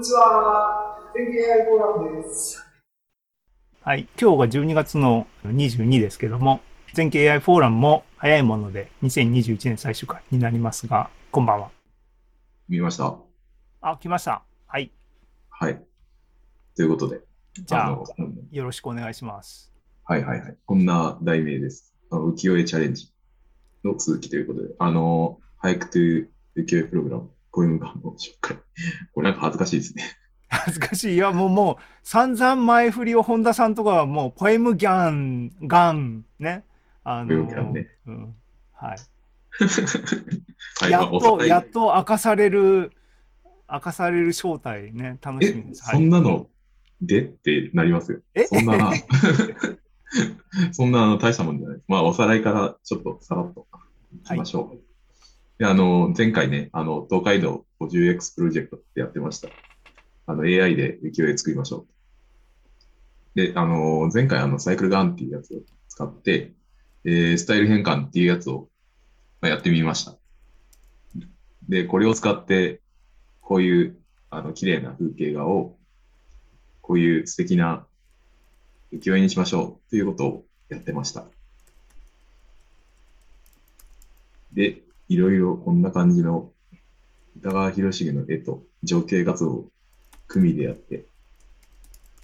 にちは。天気 AI フォーラムです。はい。今日が12月の22ですけども、全景 AI フォーラムも早いもので2021年最終回になりますが、こんばんは。見ました？あ、来ました。はい。はい。ということで。じゃあ、あよろしくお願いします。はいはいはい。こんな題名です。あの浮世絵チャレンジの続きということで、あの、俳句という浮世絵プログラム、こういうのが紹介。これなんか恥ずかしいですね。恥ずかしい。いや、もう、もう、散々前振りを本田さんとかはもう、ポエムギャン、ガン、ね。あの、ね。うん。はい。やっと、やっと明かされる、明かされる正体ね、楽しみです。そんなのでってなりますよ。え？そんな、そんな大したもんじゃない。まあ、おさらいからちょっとさらっといきましょう。はい、であの、前回ね、あの、東海道 50X プロジェクトってやってました。あの、AI で浮世絵作りましょう。で、あの、前回あの、サイクルガンっていうやつを使って、えー、スタイル変換っていうやつを、まあ、やってみました。で、これを使って、こういう、あの、綺麗な風景画を、こういう素敵な浮世絵にしましょうということをやってました。で、いろいろこんな感じの歌川広重の絵と情景画像を組でやって、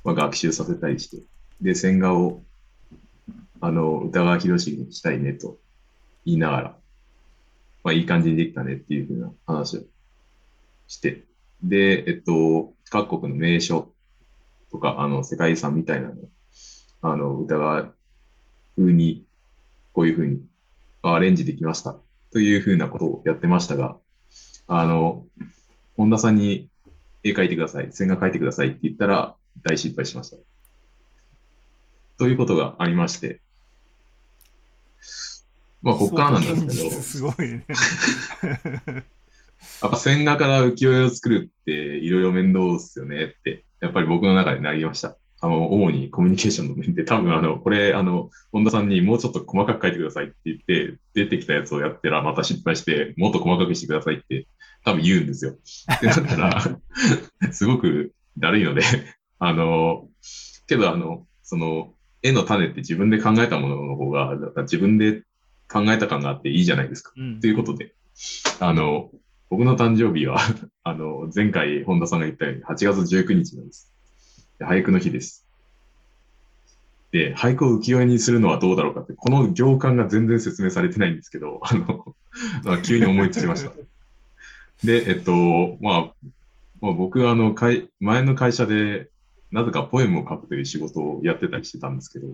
まあ、学習させたりして、で、線画をあの歌川広重にしたいねと言いながら、まあ、いい感じにできたねっていうふうな話をして、で、えっと、各国の名所とか、あの、世界遺産みたいなのあの、歌川風に、こういうふうにアレンジできました。というふうなことをやってましたが、あの、本田さんに絵描いてください、線画描いてくださいって言ったら大失敗しました。ということがありまして、まあ、こっからなんですけど、すごいね。やっぱ線画から浮世絵を作るっていろいろ面倒ですよねって、やっぱり僕の中でなりました。あの、主にコミュニケーションの面で、多分あの、これ、あの、本田さんにもうちょっと細かく書いてくださいって言って、出てきたやつをやったらまた失敗して、もっと細かくしてくださいって多分言うんですよ。ってなったら、すごくだるいので、あの、けどあの、その、絵の種って自分で考えたものの方が、自分で考えた感があっていいじゃないですか。と、うん、いうことで、あの、僕の誕生日はあの、前回本田さんが言ったように8月19日なんです。俳句の日です。で、俳句を浮世絵にするのはどうだろうかって、この行間が全然説明されてないんですけど、あの、急に思いつきました。で、えっと、まあ、まあ、僕はあの、前の会社で、なぜかポエムを書くという仕事をやってたりしてたんですけど、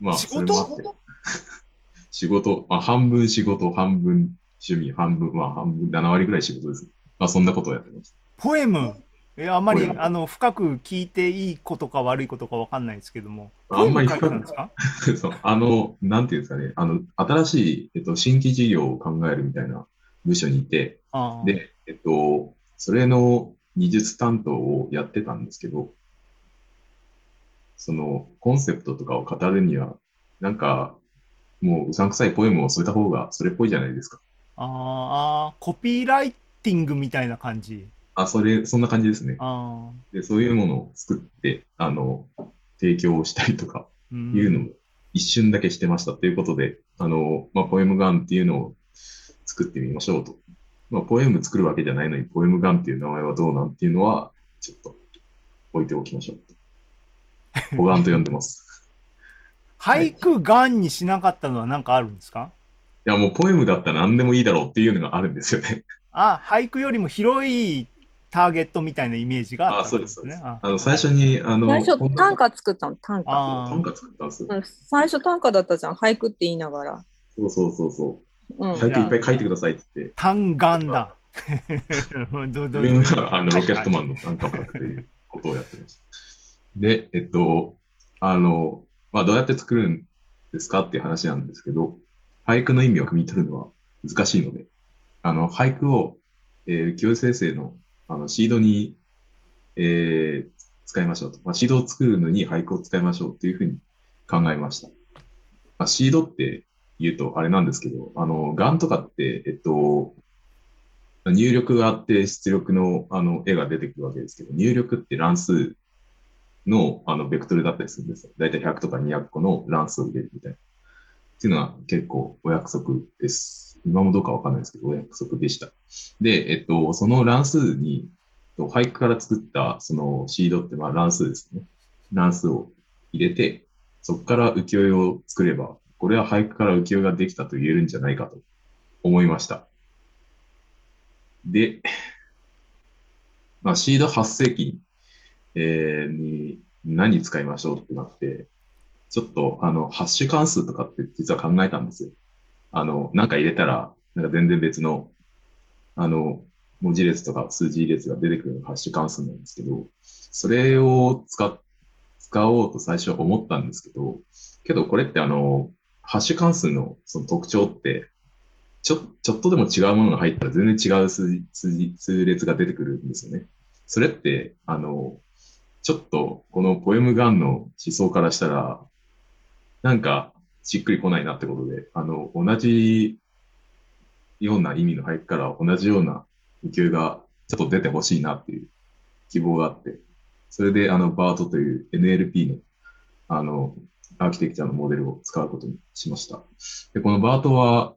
まあ、仕事？仕事、まあ、半分仕事、半分趣味、半分、まあ、半分、7割ぐらい仕事です。まあ、そんなことをやってました。ポエム？えあんまりあの深く聞いていいことか悪いことかわかんないですけども、あんまり深く そうあの、なんていうんですかね、あの新しい、えっと、新規事業を考えるみたいな部署にいて、で、えっと、それの技術担当をやってたんですけど、そのコンセプトとかを語るには、なんか、もううさんくさいポエムを添えた方がそれっぽいじゃないですか。ああ、コピーライティングみたいな感じ。あ、それ、そんな感じですね。でそういうものを作って、あの、提供したりとか、いうのを一瞬だけしてましたということで、あの、まあ、ポエムガンっていうのを作ってみましょうと。まあ、ポエム作るわけじゃないのに、ポエムガンっていう名前はどうなんっていうのは、ちょっと置いておきましょうと。ポガンと呼んでます。俳句ガンにしなかったのは何かあるんですか？いや、もうポエムだったら何でもいいだろうっていうのがあるんですよね。あ、俳句よりも広いターゲットみたいなイメージがあったんですね。あの最初にあの最初短歌作ったの？短歌。短歌作ったんですよ。最初短歌だったじゃん俳句って言いながら。そうそうそうそう。うん、俳句いっぱい書いてくださいって言って。単眼だ。どど自分があのロケットマンの短歌を書くということをやってました。で、えっと、あの、まあ、どうやって作るんですかっていう話なんですけど、俳句の意味を汲み取るのは難しいので、あの、俳句を、えー、教育生成のあの、シードに、えー、使いましょうと。まあ、シードを作るのに俳句を使いましょうというふうに考えました。まあ、シードって言うとあれなんですけど、あの、ガンとかって、えっと、入力があって出力のあの絵が出てくるわけですけど、入力って乱数のあのベクトルだったりするんですよ。だいたい100とか200個の乱数を入れるみたいな。っていうのは結構お約束です。今もどうかわかんないですけど、お約束でした。で、えっと、その乱数に、と俳句から作ったそのシードってまあ乱数ですね。乱数を入れて、そこから浮世絵を作れば、これは俳句から浮世絵ができたと言えるんじゃないかと思いました。で、まあ、シード8世紀に,、えーに何使いましょうってなって、ちょっとあの、ハッシュ関数とかって実は考えたんですよ。あの、なんか入れたら、なんか全然別の、あの、文字列とか数字列が出てくるのハッシュ関数なんですけど、それを使使おうと最初は思ったんですけど、けどこれってあの、ハッシュ関数のその特徴って、ちょ、ちょっとでも違うものが入ったら全然違う数字、数字、数列が出てくるんですよね。それって、あの、ちょっとこのポエムガンの思想からしたら、なんかしっくりこないなってことで、あの、同じような意味の俳句から同じような浮世絵がちょっと出てほしいなっていう希望があって、それであの、バートという NLP のあの、アーキテクチャのモデルを使うことにしました。で、このバートは、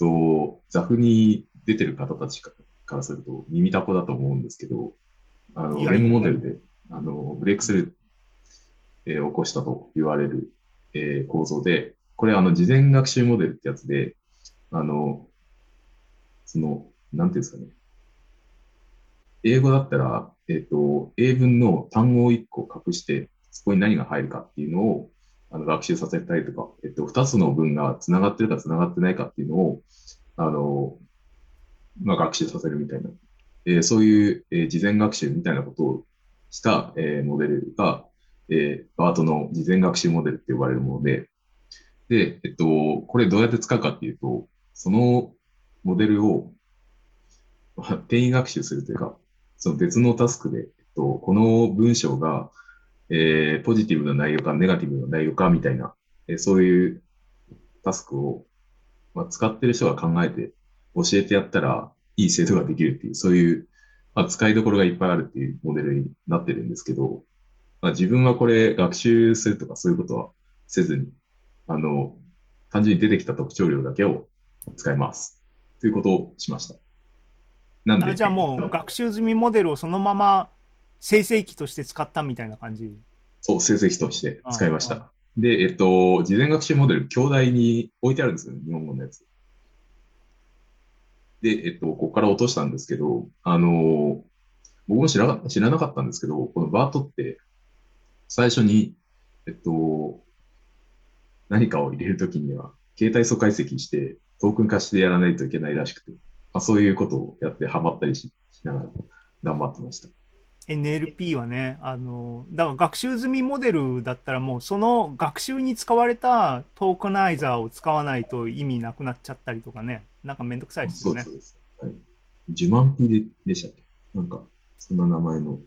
と、ザフに出てる方たちからすると耳たこだと思うんですけど、あの、レムモデルで、あの、ブレイクスルー、えー起こしたと言われる、えー構造で、これあの、事前学習モデルってやつで、あの、その、なんていうんですかね。英語だったら、えっ、と、英文の単語を1個隠して、そこに何が入るかっていうのをあの学習させたりとか、えっと、2つの文が繋がってるか繋がってないかっていうのを、あの、まあ、学習させるみたいな、えーそういう、えー事前学習みたいなことをした、えーモデルが、えーバートの事前学習モデルって呼ばれるもので、で、えっと、これどうやって使うかっていうと、そのモデルを、転移学習するというか、その別のタスクで、えっと、この文章が、えーポジティブな内容かネガティブな内容かみたいな、えーそういうタスクを、まあ、使ってる人が考えて教えてやったらいい精度ができるっていう、そういう、まあ、使いどころがいっぱいあるっていうモデルになってるんですけど、まあ、自分はこれ学習するとかそういうことはせずに、あの、単純に出てきた特徴量だけを使います。ということをしました。なんで、あじゃあもう学習済みモデルをそのまま生成器として使ったみたいな感じ？そう、成績として使いました。で、えっと、事前学習モデル、兄弟に置いてあるんですよね、日本語のやつ。で、えっと、ここから落としたんですけど、あの、僕も知らな知らなかったんですけど、このバートって、最初に、えっと、何かを入れるときには、携帯素解析して、トークン化してやらないといけないらしくて、まあ、そういうことをやってハマったりししながら頑張ってました。NLP はね、あの、だから学習済みモデルだったらもうその学習に使われたトークナイザーを使わないと意味なくなっちゃったりとかね、なんかめんどくさいですよね。そうですはい。ジュマンピででしたっけ？なんか、そんな名前の。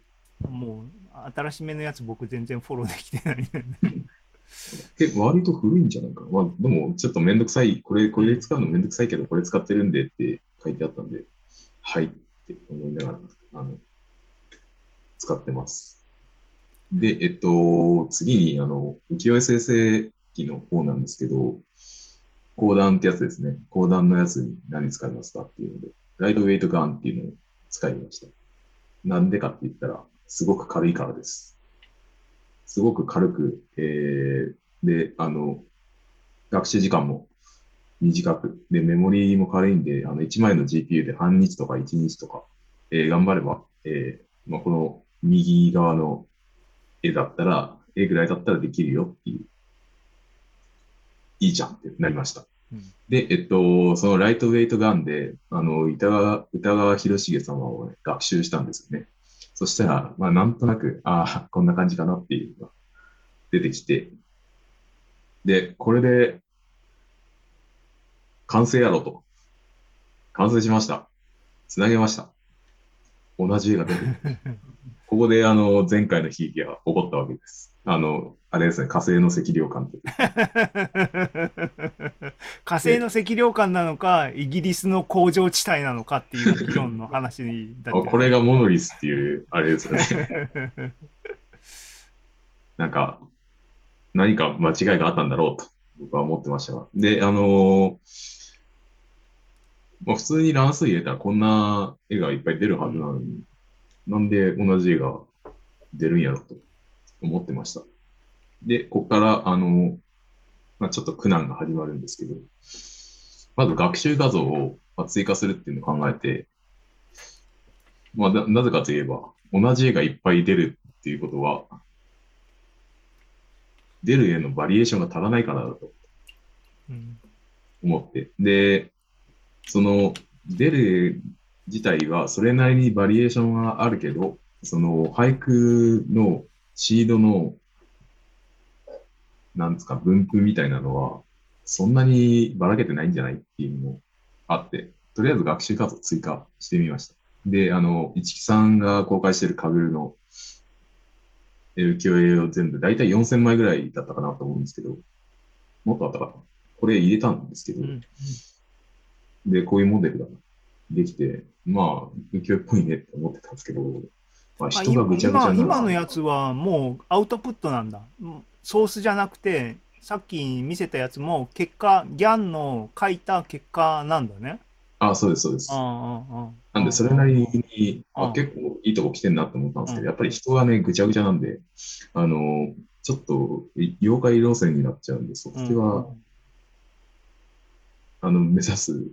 もう新しめのやつ僕全然フォローできてないね。結構割と古いんじゃないかな。まあ、でも、ちょっとめんどくさい。これ、これ使うのめんどくさいけど、これ使ってるんでって書いてあったんで、はいって思いながら、あの、使ってます。で、えっと、次に、あの、浮世絵生成機の方なんですけど、講談ってやつですね。講談のやつに何使いますかっていうので、ライトウェイトガンっていうのを使いました。なんでかって言ったら、すごく軽いからです。すごく軽く、えー、で、あの、学習時間も短く、で、メモリーも軽いんで、あの、1枚の GPU で半日とか1日とか、えー頑張れば、えーまあ、この右側の絵だったら、絵ぐらいだったらできるよっていう、いいじゃんってなりました。うんで、えっと、そのライトウェイトガンで、あの、歌川、歌川広重様を、ね、学習したんですよね。そしたら、まあ、なんとなく、ああ、こんな感じかなっていうのが出てきて、で、これで、完成やろうと。完成しました。つなげました。同じ絵が出てくる。ここで、あの、前回の悲劇が起こったわけです。あの、あれですね、火星の赤量監督。火星の赤涼感なのか、イギリスの工場地帯なのかっていう議論の話だあこれがモノリスっていう、あれですよね。なんか、何か間違いがあったんだろうと、僕は思ってましたが。で、あのーまあ、普通に乱数入れたらこんな絵がいっぱい出るはずなのに、なんで同じ絵が出るんやろと思ってました。で、ここから、あのまあ、ちょっと苦難が始まるんですけど、まず学習画像を追加するっていうのを考えて、まあ、ななぜかといえば、同じ絵がいっぱい出るっていうことは、出る絵のバリエーションが足らないからだと思って。で、その出る絵自体はそれなりにバリエーションはあるけど、その俳句のシードの、なんですか、分布みたいなのは、そんなにばらけてないんじゃないっていうのもあって、とりあえず学習画像追加してみました。で、あの、市木さんが公開してるカグルの浮世絵を全部、だいたい4000枚ぐらいだったかなと思うんですけど、もっとあったかな。これ入れたんですけど、うんで、こういうモデルができて、まあ、浮世絵っぽいねって思ってたんですけど、まあ、あ人がぐちゃぐちゃ今今のやつはもうアウトプットなんだ。うんソースじゃなくて、さっき見せたやつも結果、ギャンの書いた結果なんだね。あ、そうです、そうです。なんで、それなりに、うんあ結構いいとこ来てんなって思ったんですけうんど、やっぱり人がね、ぐちゃぐちゃなんで、あの、ちょっとい妖怪路線になっちゃうんで、そっちは、あの、目指す、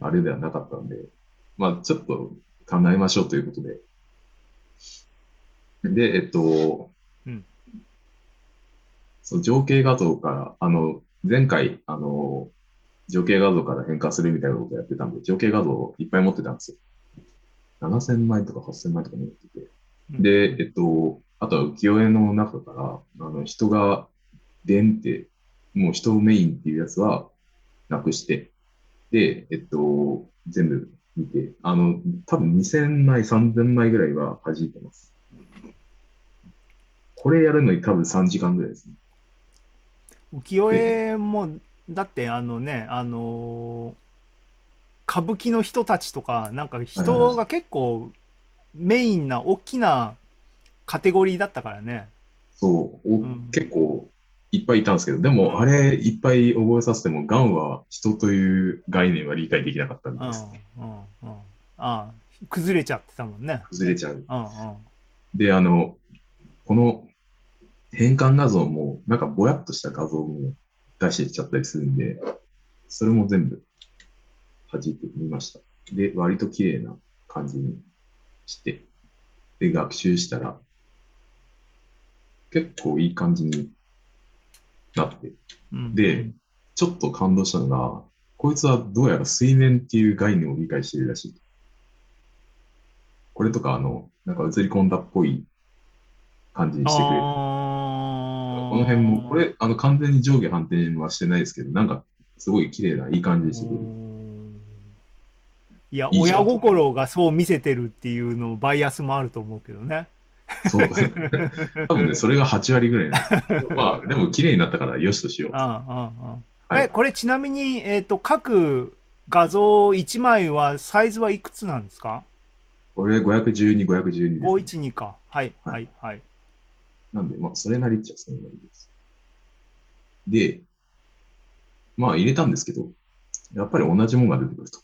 あれではなかったんで、まあ、ちょっと考えましょうということで。で、えっと、うんその情景画像から、あの、前回、あの、情景画像から変化するみたいなことをやってたんで、情景画像をいっぱい持ってたんですよ。7000枚とか8000枚とか持ってて。うんで、えっと、あとは浮世絵の中から、あの、人が、でんって、もう人をメインっていうやつはなくして、で、えっと、全部見て、あの、多分2000枚、3000枚ぐらいは弾いてます。これやるのに多分3時間ぐらいですね。浮世絵も、だってあのね、あのー歌舞伎の人たちとか、なんか人が結構メインな大きなカテゴリーだったからね。そう、おん結構いっぱいいたんですけど、でも、あれいっぱい覚えさせても、ガンは人という概念は理解できなかったみうん、うん、たいです。うん。ああ、崩れちゃってたもんね。崩れちゃう。うん、うん。で、あの、この変換画像も、なんかぼやっとした画像も出してきちゃったりするんで、それも全部弾いてみました。で、割と綺麗な感じにして、で、学習したら、結構いい感じになって、うんで、ちょっと感動したのが、こいつはどうやら水面っていう概念を理解しているらしい。これとか、あの、なんか映り込んだっぽい感じにしてくれる。あこの辺も、これ、あの、完全に上下反転はしてないですけど、なんか、すごい綺麗な、いい感じにしてくれる。いや、いい親心がそう見せてるっていうのバイアスもあると思うけどね。そう。多分ね、それが8割ぐらいなんです。まあ、でも綺麗になったから、よしとしよう。これちなみに、えっ、と、各画像1枚はサイズはいくつなんですか？これ512、512です、ね。?512 か。はい、ははい、はい。なんで、まあ、それなりっちゃそれなりです。で、まあ、入れたんですけど、やっぱり同じもんが出てくると。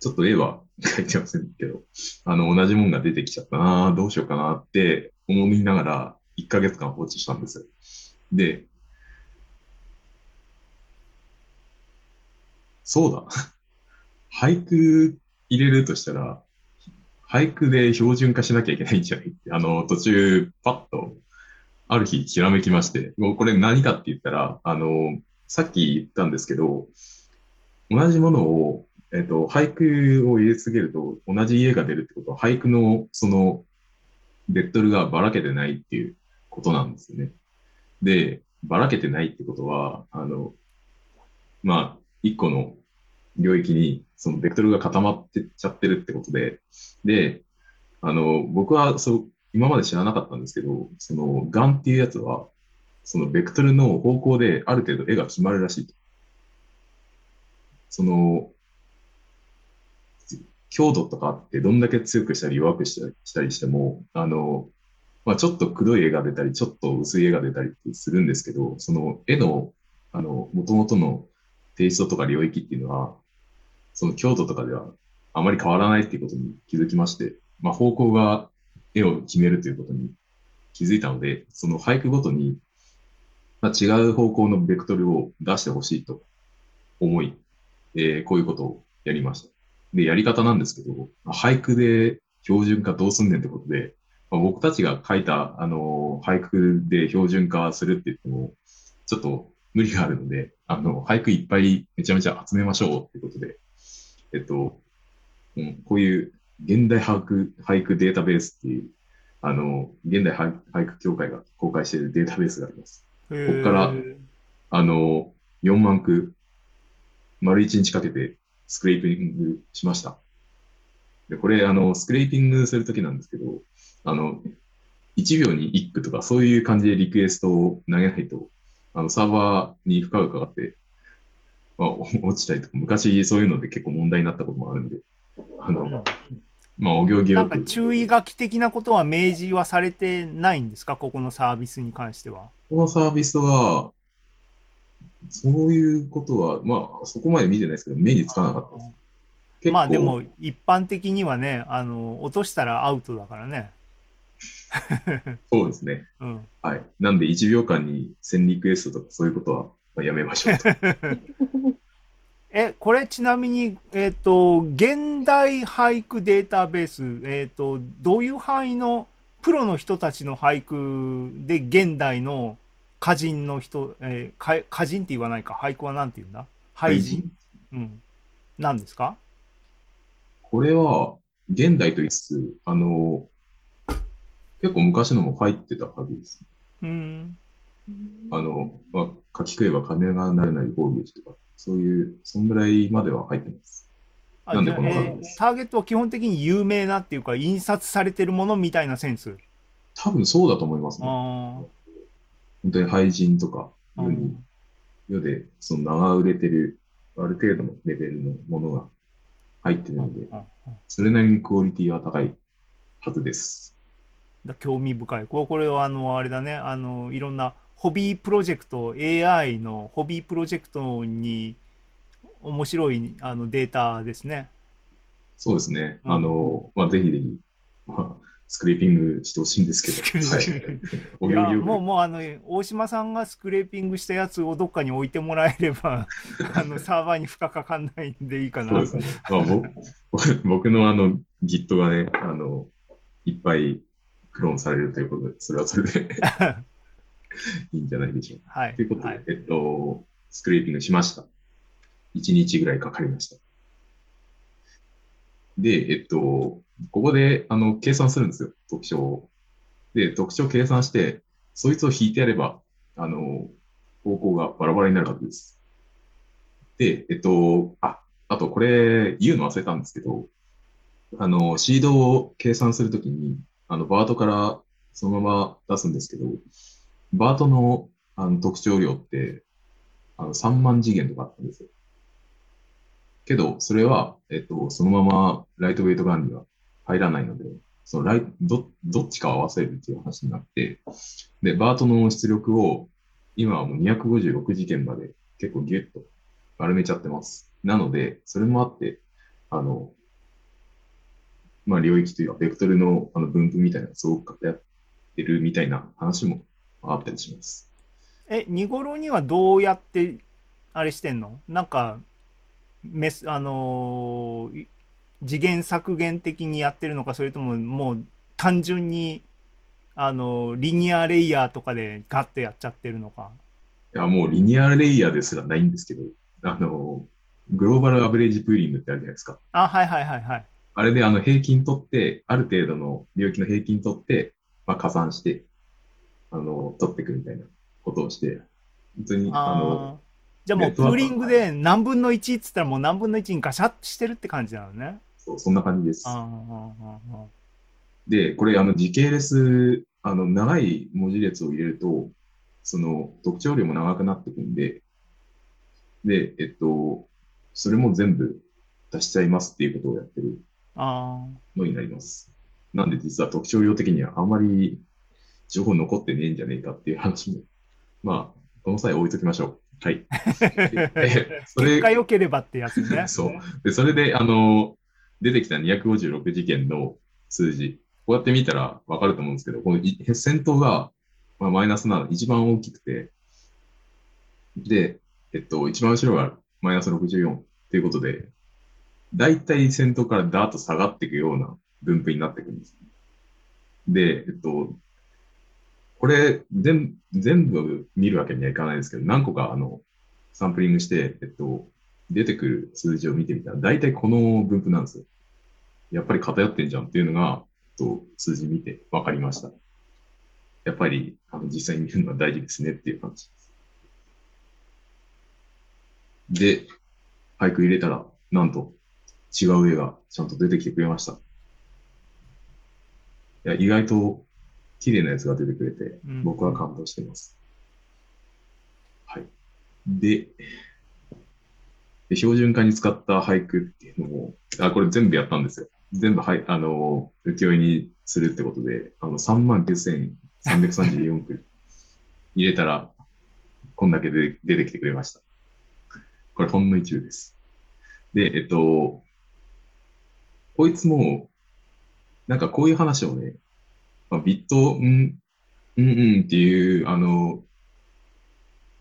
ちょっと絵は 書いてませんけど、あの、同じもんが出てきちゃったなどうしようかなって思いながら、1ヶ月間放置したんです。で、そうだ。俳句入れるとしたら、俳句で標準化しなきゃいけないんじゃない、あの、途中、パッと、ある日、ひらめきまして、もうこれ何かって言ったら、あの、さっき言ったんですけど、同じものを、えっと、俳句を入れ続けると、同じ家が出るってことは、俳句の、その、ベクトルがばらけてないっていうことなんですよね。で、ばらけてないってことは、あの、まあ、一個の領域に、そのベクトルが固まってっちゃってるってことで、で、あの、僕はそう、今まで知らなかったんですけど、その、ガンっていうやつは、そのベクトルの方向である程度絵が決まるらしいと。その、強度とかってどんだけ強くしたり弱くしたりしても、あの、まあ、ちょっとくどい絵が出たり、ちょっと薄い絵が出たりするんですけど、その絵の、あの、元々のテイストとか領域っていうのは、その強度とかではあまり変わらないっていうことに気づきまして、まあ、方向が絵を決めるということに気づいたので、その俳句ごとに、まあ、違う方向のベクトルを出してほしいと思い、えーこういうことをやりました。で、やり方なんですけど、俳句で標準化どうすんねんってことで、まあ、僕たちが書いた、あのー俳句で標準化するって言っても、ちょっと無理があるので、あの、俳句いっぱいめちゃめちゃ集めましょうってことで、えっと、うん、こういう現代俳句俳句データベースっていう、あの、現代俳俳句協会が公開しているデータベースがあります。ここっからあの、4万句、丸1日かけてスクレーピングしました。で、これ、あの、スクレーピングするときなんですけど、あの、1秒に1句とか、そういう感じでリクエストを投げないと、あの、サーバーに負荷がかかって、まあ、お 落ちたりとか、昔そういうので結構問題になったこともあるんで、あの、まあ、お行儀なんか注意書き的なことは明示はされてないんですか？ここのサービスに関しては。このサービスは、そういうことは、まあ、そこまで見てないですけど、目につかなかったです。まあでも一般的にはね、あの、落としたらアウトだからね。そうですね。うん。はい。なんで1秒間に1000リクエストとかそういうことはまあやめましょうと。え、これちなみに、えっ、と、現代俳句データベース、えっ、と、どういう範囲のプロの人たちの俳句で現代の歌人の人、えーか歌人って言わないか、俳句はなんて言うんだ？俳人？うん。何ですか？これは、現代と言いつつ、あの、結構昔のも入ってたはずです。うん。あの、まあ、書き食えば金がなるなり防御とか、そういう、そんぐらいまでは入ってます。あなんでこのえーターゲットは基本的に有名なっていうか、印刷されてるものみたいなセンス？多分そうだと思いますね。あ本当に俳人とか、あ。世に、世で、その長売れてる、ある程度のレベルのものが入ってるので、うんそれなりにクオリティは高いはずです。だ興味深い。これこれはあの、あれだね、あの、いろんなホビープロジェクト、AI のホビープロジェクトに面白いあのデータですね。そうですね。うんあの、まあ、ぜひぜひ、まあ、スクレーピングしてほしいんですけど、はい いや、もう、もうあの、大島さんがスクレーピングしたやつをどっかに置いてもらえれば、あの、サーバーに負荷かかんないんでいいかな。そうですね。まあ、僕僕僕のあの Git がね、あの、いっぱいクローンされるということで、それはそれで いいんじゃないでしょうか。はい。ということで、はいえっと、スクレーピングしました。1日ぐらいかかりました。で、えっと、ここで、あの、計算するんですよ、特徴を。で、特徴を計算して、そいつを引いてやれば、あの、方向がバラバラになるはずです。で、えっと、あ、あとこれ言うの忘れたんですけど、あの、シードを計算するときに、あの、バートからそのまま出すんですけど、バートのあの特徴量って、あの3万次元とかあったんですよ。けど、それは、えっと、そのままライトウェイトガンには入らないので、そのライどどっちかを合わせるっていう話になって、で、バートの出力を今はもう256次元まで結構ギュッと丸めちゃってます。なので、それもあって、あの、まあ、領域というか、ベクトルのあの分布みたいなのがすごく偏ってるみたいな話もあったりします。え、見頃にはどうやって、あれしてんの？なんか、メス、あのーい次元削減的にやってるのか、それとももう単純に、あのーリニアレイヤーとかでガッてやっちゃってるのか？いや、もうリニアレイヤーですらないんですけど、あの、グローバルアベレージプーリングってあるじゃないですか。あ、はいはいはいはい。あれであの平均取って、ある程度の領域の平均取って、まあ、加算して、あの、取っていくみたいなことをして、本当に、ああの、ーじゃあもうプーリングで何分の1っつったらもう何分の1にガシャッとしてるって感じなのね。そうそんな感じです。で、これ、あの、時系列、あの、長い文字列を入れると、その、特徴量も長くなってくんで、で、えっと、それも全部出しちゃいますっていうことをやってるあのになります。なんで実は特徴量的にはあんまり情報残ってねえんじゃねえかっていう話も、まあ、この際置いときましょう。はい。それ結果良ければってやつね。そう。で、それで、あの、出てきた256事件の数字、こうやって見たらわかると思うんですけど、このい先頭が、まあ、マイナスなの一番大きくて、で、えっと、一番後ろがマイナス64っていうことで、だいたい先頭からダーッと下がっていくような分布になっていくんです。で、えっと、これ全、全部見るわけにはいかないですけど、何個かあの、サンプリングして、えっと、出てくる数字を見てみたら、大体この分布なんですよ。やっぱり偏ってんじゃんっていうのが、と、数字見て分かりました。やっぱり、あの、実際に見るのは大事ですねっていう感じです。で、俳句入れたら、なんと、違う絵がちゃんと出てきてくれました。いや、意外と綺麗なやつが出てくれてうん、僕は感動しています。はい。で、で標準化に使った俳句っていうのも、あ、これ全部やったんですよ。全部、はい、あの、浮世絵にするってことで、あの、39,334句入れたら、こんだけで出てきてくれました。これほんの一部です。で、えっと、こいつも、なんかこういう話をね、まあ、ビット、うん、うんうんっていう、あの、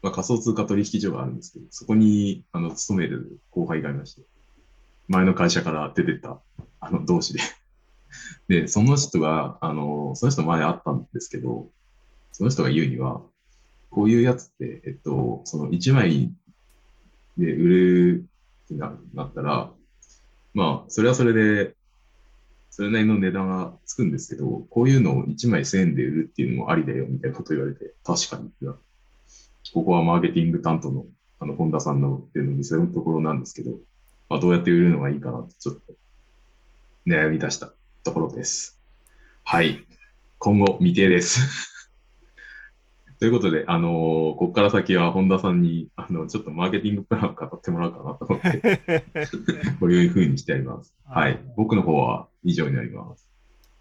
まあ、仮想通貨取引所があるんですけど、そこに、あの、勤める後輩がいまして、前の会社から出てた、あの、同士で。で、その人が、あの、その人前会ったんですけど、その人が言うには、こういうやつって、えっと、その1枚で売るってななったら、まあ、それはそれで、それなりの値段がつくんですけど、こういうのを1枚1000円で売るっていうのもありだよみたいなこと言われて、確かに。ここはマーケティング担当の、あの、本田さんのっていうのを見せるところなんですけど、まあ、どうやって売るのがいいかなってちょっと悩み出したところです。はい。今後未定です。ということで、あのーここから先は本田さんに、あの、ちょっとマーケティングプランを語ってもらおうかなと思って、こういうふうにしてあります。はい。僕の方は以上になります。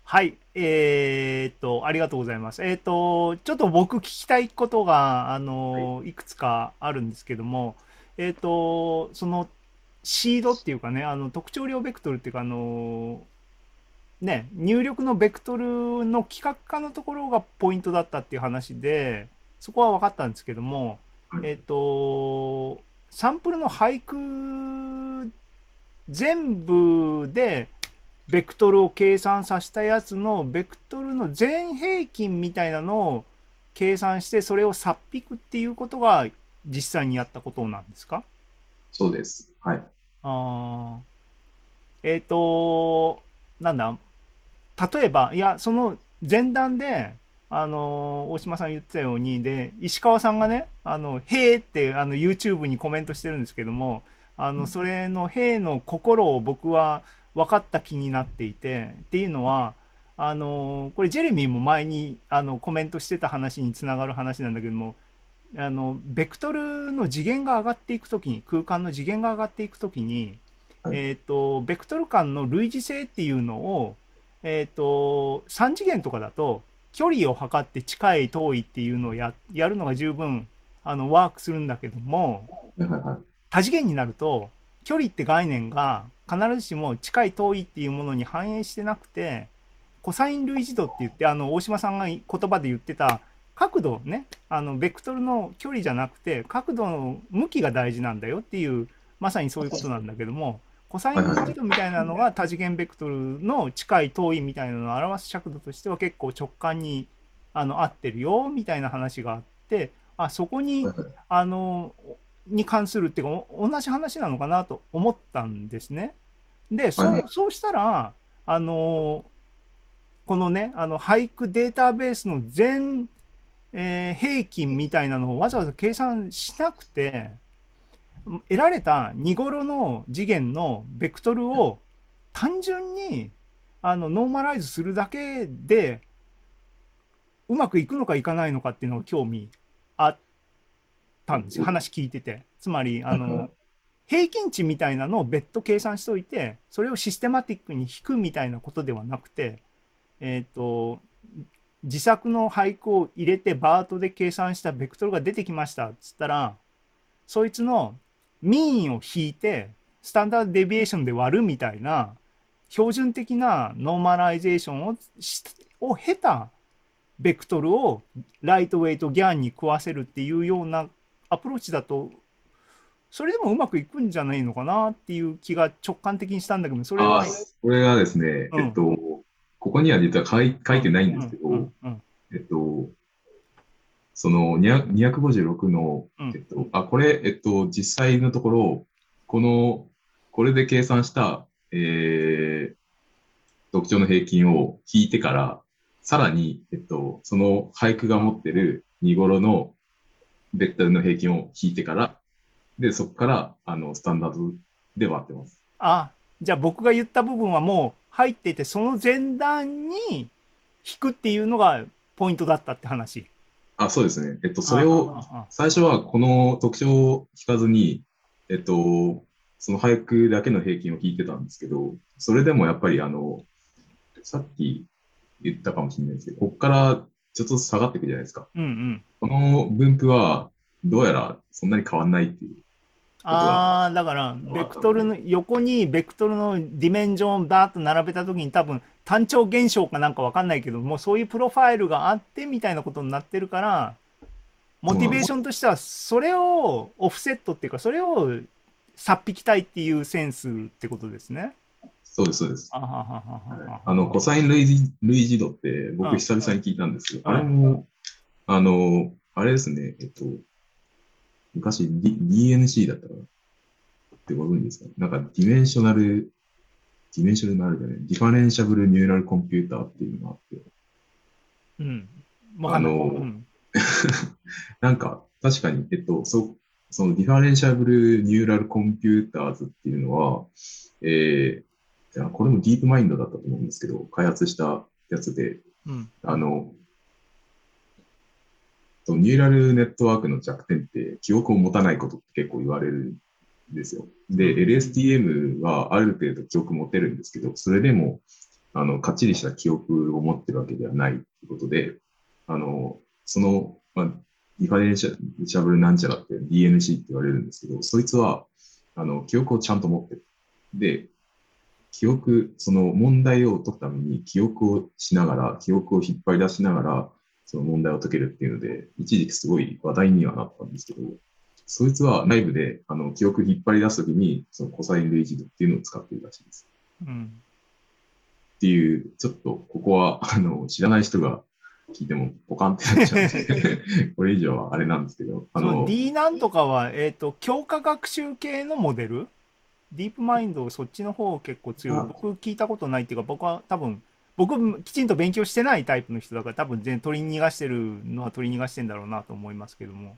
はい、えーっと、ありがとうございます。えーっと、ちょっと僕聞きたいことが、あの、いくつかあるんですけども、えーっと、その、シードっていうかね、あの、特徴量ベクトルっていうか、あの、ね、入力のベクトルの企画化のところがポイントだったっていう話で、そこは分かったんですけども、はいえーっと、サンプルの俳句全部で、ベクトルを計算させたやつのベクトルの全平均みたいなのを計算してそれをさっぴくっていうことが実際にやったことなんですか？そうです。はい。あーえっ、となんだ例えばいやその前段であの大島さん言ってたようにで石川さんがね「あのへーってあの YouTube にコメントしてるんですけどもあのそれの「へーの心を僕は分かった気になっていてっていうのはあのこれジェレミーも前にあのコメントしてた話につながる話なんだけどもあのベクトルの次元が上がっていくときに空間の次元が上がっていくときに、はいえっ、とベクトル間の類似性っていうのをえっ、と3次元とかだと距離を測って近い遠いっていうのをややるのが十分あのワークするんだけども。多次元になると距離って概念が必ずしも近い遠いっていうものに反映してなくてコサイン類似度って言ってあの大島さんが言葉で言ってた角度ねあのベクトルの距離じゃなくて角度の向きが大事なんだよっていうまさにそういうことなんだけどもコサイン類似度みたいなのが多次元ベクトルの近い遠いみたいなのを表す尺度としては結構直感にあの合ってるよみたいな話があってあそこにあのに関するっていうかお同じ話なのかなと思ったんですね。で、そはいそうしたらあのこのねあの俳句データベースの全、えー平均みたいなのをわざわざ計算しなくて得られた2頃の次元のベクトルを単純にあのノーマライズするだけでうまくいくのかいかないのかっていうのが興味あったんですよ話聞いてて。つまりあの平均値みたいなのを別途計算しておいて、それをシステマティックに引くみたいなことではなくて、えっ、と、自作の俳句を入れて BERT で計算したベクトルが出てきましたっつったら、そいつの mean を引いて、 standard deviation で割るみたいな、標準的なノーマライゼーションをしを経たベクトルを lightweight GAN に食わせるっていうようなアプローチだと、それでもうまくいくんじゃないのかなっていう気が直感的にしたんだけど、それはああ、これがですね、うん。えっと、ここには実は書い書いてないんですけど、うんうんえっと、その200 256の、うん。えっと、あ、これ、えっと、実際のところ、この、これで計算した、えー、特徴の平均を引いてから、さらに、えっと、その俳句が持ってる見頃のベクトルの平均を引いてから、で、そこから、あの、スタンダードで割ってます。あ、じゃあ僕が言った部分はもう入っていて、その前段に引くっていうのがポイントだったって話。あ、そうですね。えっと、それを、最初はこの特徴を引かずに、えっと、その俳句だけの平均を引いてたんですけど、それでもやっぱりあの、さっき言ったかもしれないですけど、ここからちょっとずつ下がっていくじゃないですか。うんうん。この分布はどうやらそんなに変わんないっていう。ああ、だから、ベクトルの、横にベクトルのディメンジョンをバーッと並べたときに多分単調現象かなんかわかんないけど、もうそういうプロファイルがあってみたいなことになってるから、モチベーションとしてはそれをオフセットっていうか、それをさっ引きたいっていうセンスってことですね。そうです、そうです。あの、コサイン類似類似度ってうん。僕久々に聞いたんですけど、うんあれも、あの、あれですね、えっと、昔、D、DNC だったかなってご存知ですか？なんか、 dimensional、dimensional じゃない、 differentiable neural computer っていうのがあって、うん。わかんない。あのうん。なんか、確かに、えっと、そその differentiable neural computers っていうのは、えー、いやこれも DeepMind だったと思うんですけど、開発したやつで、うん。あの、とニューラルネットワークの弱点って記憶を持たないことって結構言われるんですよ。で、LSTM はある程度記憶持てるんですけど、それでも、あの、かっちりした記憶を持ってるわけではないということで、あの、その、まあ、 differentiable なんちゃらって DNC って言われるんですけど、そいつは、あの、記憶をちゃんと持ってる。で、記憶、その問題を解くために記憶をしながら、記憶を引っ張り出しながら、その問題を解けるっていうので、一時期すごい話題にはなったんですけど、そいつは内部であの記憶引っ張り出すときに、そのコサイン類似度っていうのを使っているらしいです。うん。っていう、ちょっとここはあの知らない人が聞いてもポカンってなっちゃうんで、これ以上はあれなんですけど、あそのの、D なんとかは、えっ、と、強化学習系のモデルディープマインド、そっちの方結構強い。あ僕聞いたことないっていうか、僕は多分、僕きちんと勉強してないタイプの人だから、多分全然取り逃がしてるのは取り逃がしてんだろうなと思いますけども。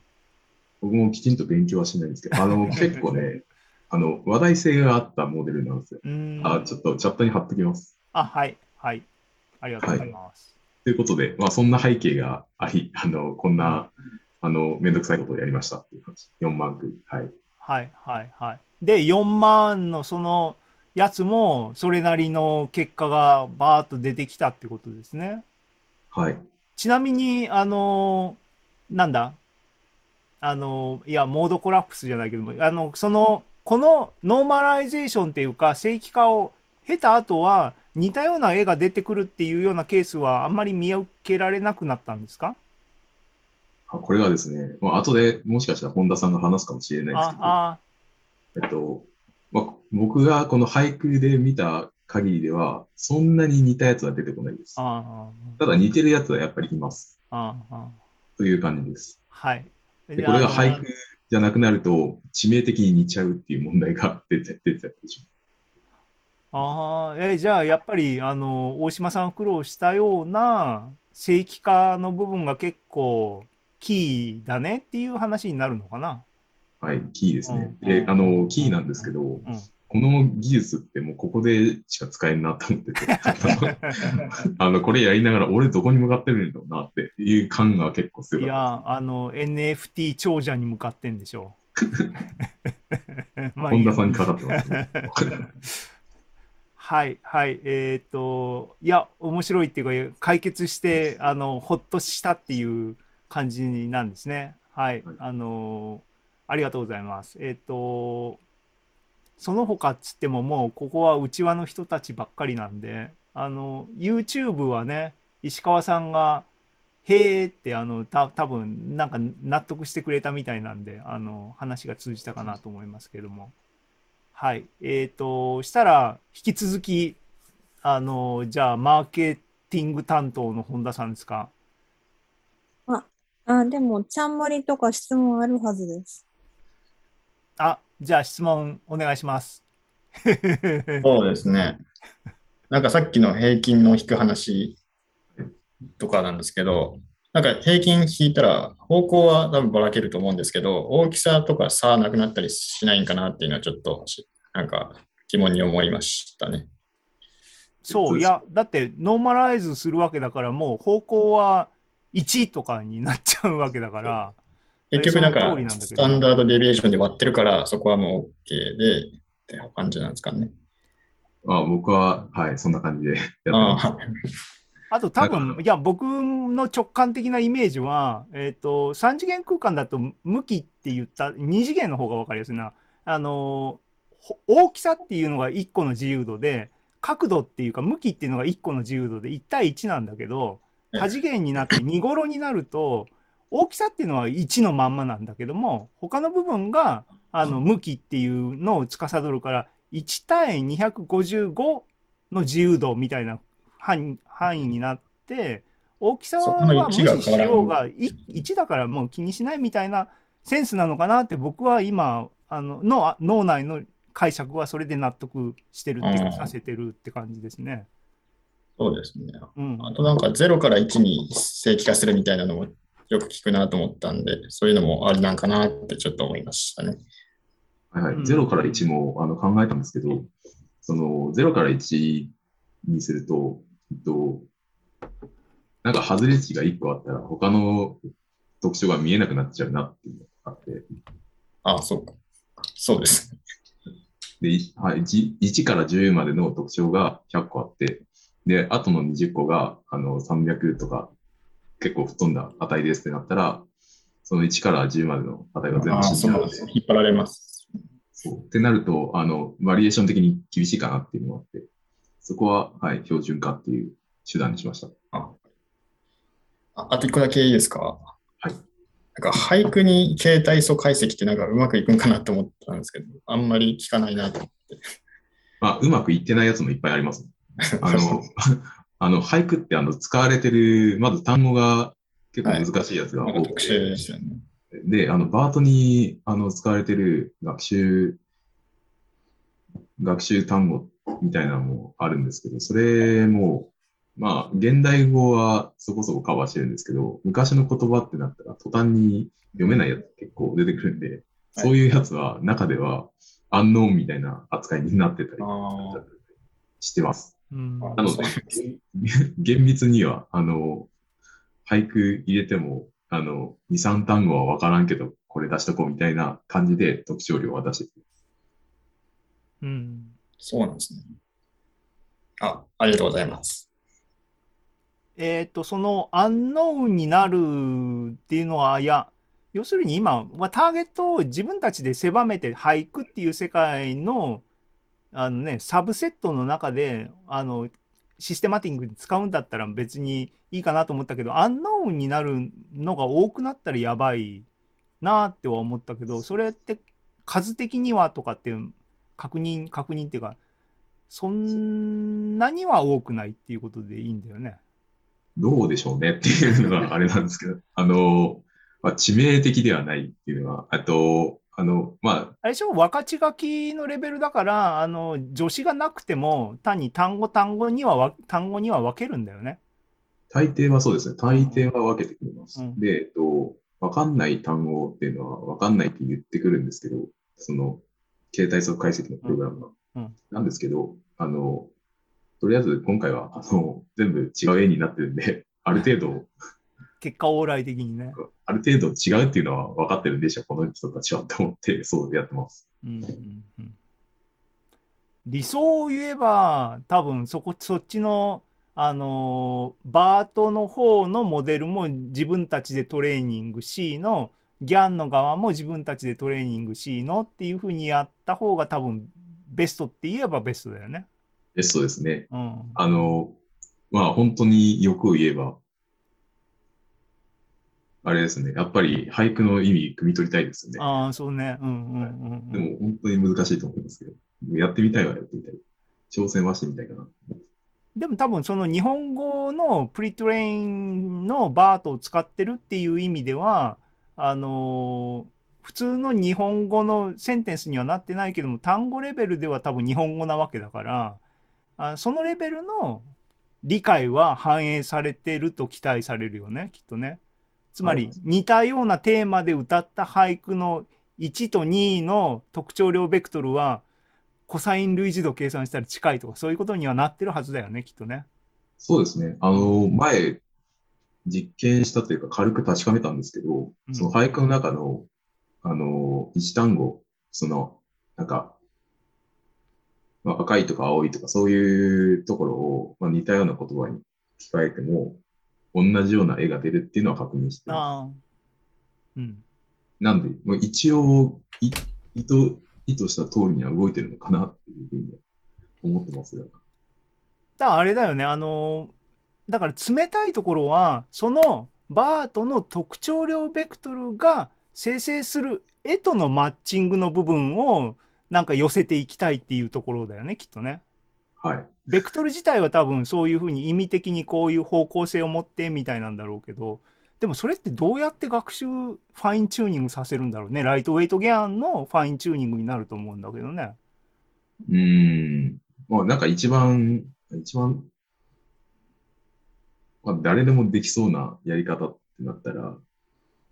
僕もきちんと勉強はしないんですけど、あの、結構ね、あの、話題性があったモデルなんですよ。あ、ちょっとチャットに貼っときます。あ、はい、はい。ありがとうございます。ということで、まあ、そんな背景があり、あの、こんな、あの、めんどくさいことをやりましたっていう話。4万句。はい。はい、はい、はい。で、4万のそのやつも、それなりの結果がバーッと出てきたってことですね。はい。ちなみに、あの、なんだ？あの、いや、 mode collapse じゃないけども、あの、その、このノーマライゼーションっていうか、正規化を経た後は、似たような絵が出てくるっていうようなケースはあんまり見受けられなくなったんですか？あこれがですね、まあ後でもしかしたら本田さんが話すかもしれないですけど、あ、えっと、まあ、僕がこの俳句で見た限りでは、そんなに似たやつは出てこないです。あ、あただ似てるやつはやっぱりいます。あ、ああ、という感じです。はい。でこれが俳句句じゃなくなると、致命的に似ちゃうっていう問題が出て出てしょ。ああ、え、じゃあ、やっぱり、あの、大島さん苦労したような正規化の部分が結構キーだねっていう話になるのかな？はい、キーですね。うんで、あの、キーなんですけど、うん。この技術ってもうここでしか使えんなと思ってて、あの、これやりながら俺どこに向かってるんだろうなっていう感が結構強かったいや、あの、NFT 長者に向かってんでしょ まあい本田さんにかかってますね。はい、はい、えっ、と、いや、面白いっていうか、解決して、あの、ほっとしたっていう感じなんですね。はい、はいあの、ありがとうございます。えっ、と、その他っつっても、もう、ここは内輪の人たちばっかりなんで、あの、YouTube はね、石川さんが、へーって、あの、た、多分なんか納得してくれたみたいなんで、あの、話が通じたかなと思いますけども。はい。えっ、と、したら、引き続き、あの、じゃあ、マーケティング担当の本田さんですか？あ、でも、ちゃんまりとか質問あるはずです。あ、じゃあ質問お願いします。そうですね。なんかさっきの平均の引く話とかなんですけど、なんか平均引いたら方向は多分ばらけると思うんですけど、大きさとか差なくなったりしないんかなっていうのはちょっとしなんか疑問に思いましたね。そう、いや、だって、ノーマライズするわけだから、もう方向は1とかになっちゃうわけだから、結局なんかスタンダードデビエーションで割ってるからそこはもう OK でって感じなんですかね。あ僕は、はい、そんな感じでやってあます。あ、あと多分、いや、僕の直感的なイメージは、えっ、と、3次元空間だと向きって言った、2次元の方が分かりやすいな。あの、ほ大きさっていうのが1個の自由度で、角度っていうか、向きっていうのが1個の自由度で1対1なんだけど、ええ多次元になって2頃になると、大きさっていうのは1のまんまなんだけども、他の部分が、あの、向きっていうのを司るから、1対255の自由度みたいな範囲になって、大きさは無1が視しようが、い1だからもう気にしないみたいなセンスなのかなって僕は今、あの、のあ脳内の解釈はそれで納得してるっていうさせてるって感じですね。そうですね。うん。あとなんか0から1に正規化するみたいなのもよく聞くなと思ったんで、そういうのもありなんかなってちょっと思いましたね。はいはい。うん0から1もあの考えたんですけど、その0から1にすると、えっと、なんか外れ値が1個あったら他の特徴が見えなくなっちゃうなっていうのがあって、ああ、そうか。そうです。で、いはい、1, 1から10までの特徴が100個あって、で、あとの20個があの300とか結構吹っ飛んだ値ですってなったら、その1から10までの値が全部死んじゃうんで。引っ張られます。そう。ってなると、あの、バリエーション的に厳しいかなっていうのがあって、そこは、はい、標準化っていう手段にしました。ああと一個だけいいですか？はい。なんか俳句に形態素解析ってなんかうまくいくんかなと思ったんですけど、あんまり聞かないなと思って。まあ、うまくいってないやつもいっぱいあります。あの、あの、俳句ってあの、使われてる、まず単語が結構難しいやつが多くて、ですよね。で、あの、バートに、あの、使われてる学習、学習単語みたいなのもあるんですけど、それも、まあ、現代語はそこそこカバーしてるんですけど、昔の言葉ってなったら途端に読めないやつ結構出てくるんで、そういうやつは中ではアンノーンみたいな扱いになってたりしてます。なので、厳密には、あの、俳句入れても、あの、2、3単語はわからんけど、これ出しとこうみたいな感じで特徴量を渡してる。うん。そうなんですね。あ、ありがとうございます。えっ、と、そのアンノーンになるっていうのは、いや、要するに今はターゲットを自分たちで狭めて俳句っていう世界の、あのね、サブセットの中で、あの、システマティックに使うんだったら別にいいかなと思ったけど、アンノーンになるのが多くなったらやばいなっては思ったけど、それって数的にはとかっていう確認、確認っていうか、そんなには多くないっていうことでいいんだよね。どうでしょうねっていうのがあれなんですけど、あの、まあ、致命的ではないっていうのは、あと、あの、まあ、あれでしょ分かち書きのレベルだから、あの、助詞がなくても、単に単語単語にはわ、単語には分けるんだよね。大抵はそうですね。大抵は分けてくれます。うんで、えっと、わかんない単語っていうのはわかんないって言ってくるんですけど、その、携帯速解析のプログラムが。うんうんなんですけど、あの、とりあえず今回は、あの、全部違う絵になってるんで、ある程度、結果往来的にね。ある程度違うっていうのは分かってるんでしょ、この人たちはって思って、そうやってます。うんうんうん理想を言えば、多分そこ、そっちの、あのーバートの方のモデルも自分たちでトレーニング C の、ギャンの側も自分たちでトレーニング C のっていうふうにやった方が多分ベストって言えばベストだよね。ベストですね。うん。あの、まあ本当に欲を言えば、あれですね。やっぱり俳句の意味、汲み取りたいですよね。ああ、そうね。うんうんうんうん。でも本当に難しいと思いますけど、やってみたいはやってみたい。挑戦はしてみたいかな。でも多分その日本語のプリトレインのバートを使ってるっていう意味では、あのー普通の日本語のセンテンスにはなってないけども、単語レベルでは多分日本語なわけだから、あそのレベルの理解は反映されてると期待されるよね、きっとね。つまりはい似たようなテーマで歌った俳句の1と2の特徴量ベクトルは、コサイン類似度計算したら近いとか、そういうことにはなってるはずだよね、きっとね。そうですね。あの、前、実験したというか軽く確かめたんですけど、うんその俳句の中の、あの、一単語、その、なんか、まあ、赤いとか青いとかそういうところを、まあ、似たような言葉に置き換えても、同じような絵が出るっていうのは確認してます。うん。なんで、もう一応、い意図、意図した通りには動いてるのかなっていうふうに思ってますよ。だからあれだよね、あの、だから冷たいところは、そのバートの特徴量ベクトルが生成する絵とのマッチングの部分をなんか寄せていきたいっていうところだよね、きっとね。はい。ベクトル自体は多分そういうふうに意味的にこういう方向性を持ってみたいなんだろうけど、でもそれってどうやって学習ファインチューニングさせるんだろうね？ライトウェイトギャンのファインチューニングになると思うんだけどね。うーん。まあ、なんか一番、一番、まあ、誰でもできそうなやり方ってなったら、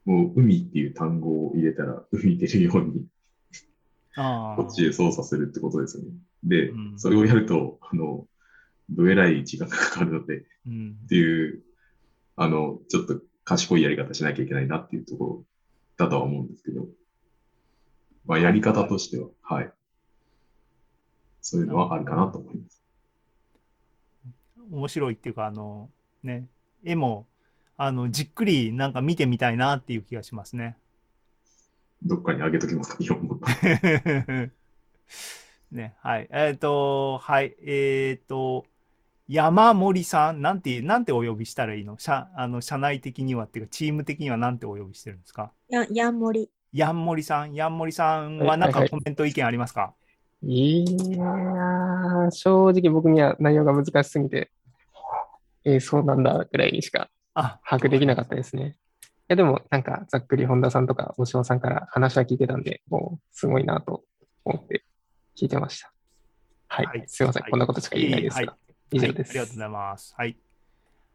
もう海っていう単語を入れたら海出るようにあこっちへ操作するってことですよね。でう、んそれをやると、あの、どえらい時間がかかるので、っうん。ていう、あの、ちょっと賢いやり方しなきゃいけないなっていうところだとは思うんですけど、まあ、やり方としては、はい。そういうのはあるかなと思います。面白いっていうか、あの、ね、絵も、あの、じっくりなんか見てみたいなっていう気がしますね。どっかに上げときますか、日本語。ね、はい。えっ、と、はい。えっ、と、山森さん、なんて、なんてお呼びしたらいいの？社、あの、社内的にはっていうか、チーム的にはなんてお呼びしてるんですか？や、やんもり。ヤンモリさん、ヤンモリさんはなんかコメント意見ありますか？いやー、正直僕には内容が難しすぎて、えーそうなんだぐらいにしかあ、把握できなかったですね。いや、でもなんかざっくり本田さんとか大島さんから話は聞いてたんで、もうすごいなと思って聞いてました。はい。はいすいません。はいこんなことしか言えないですが、以上です。はいありがとうございます。はい。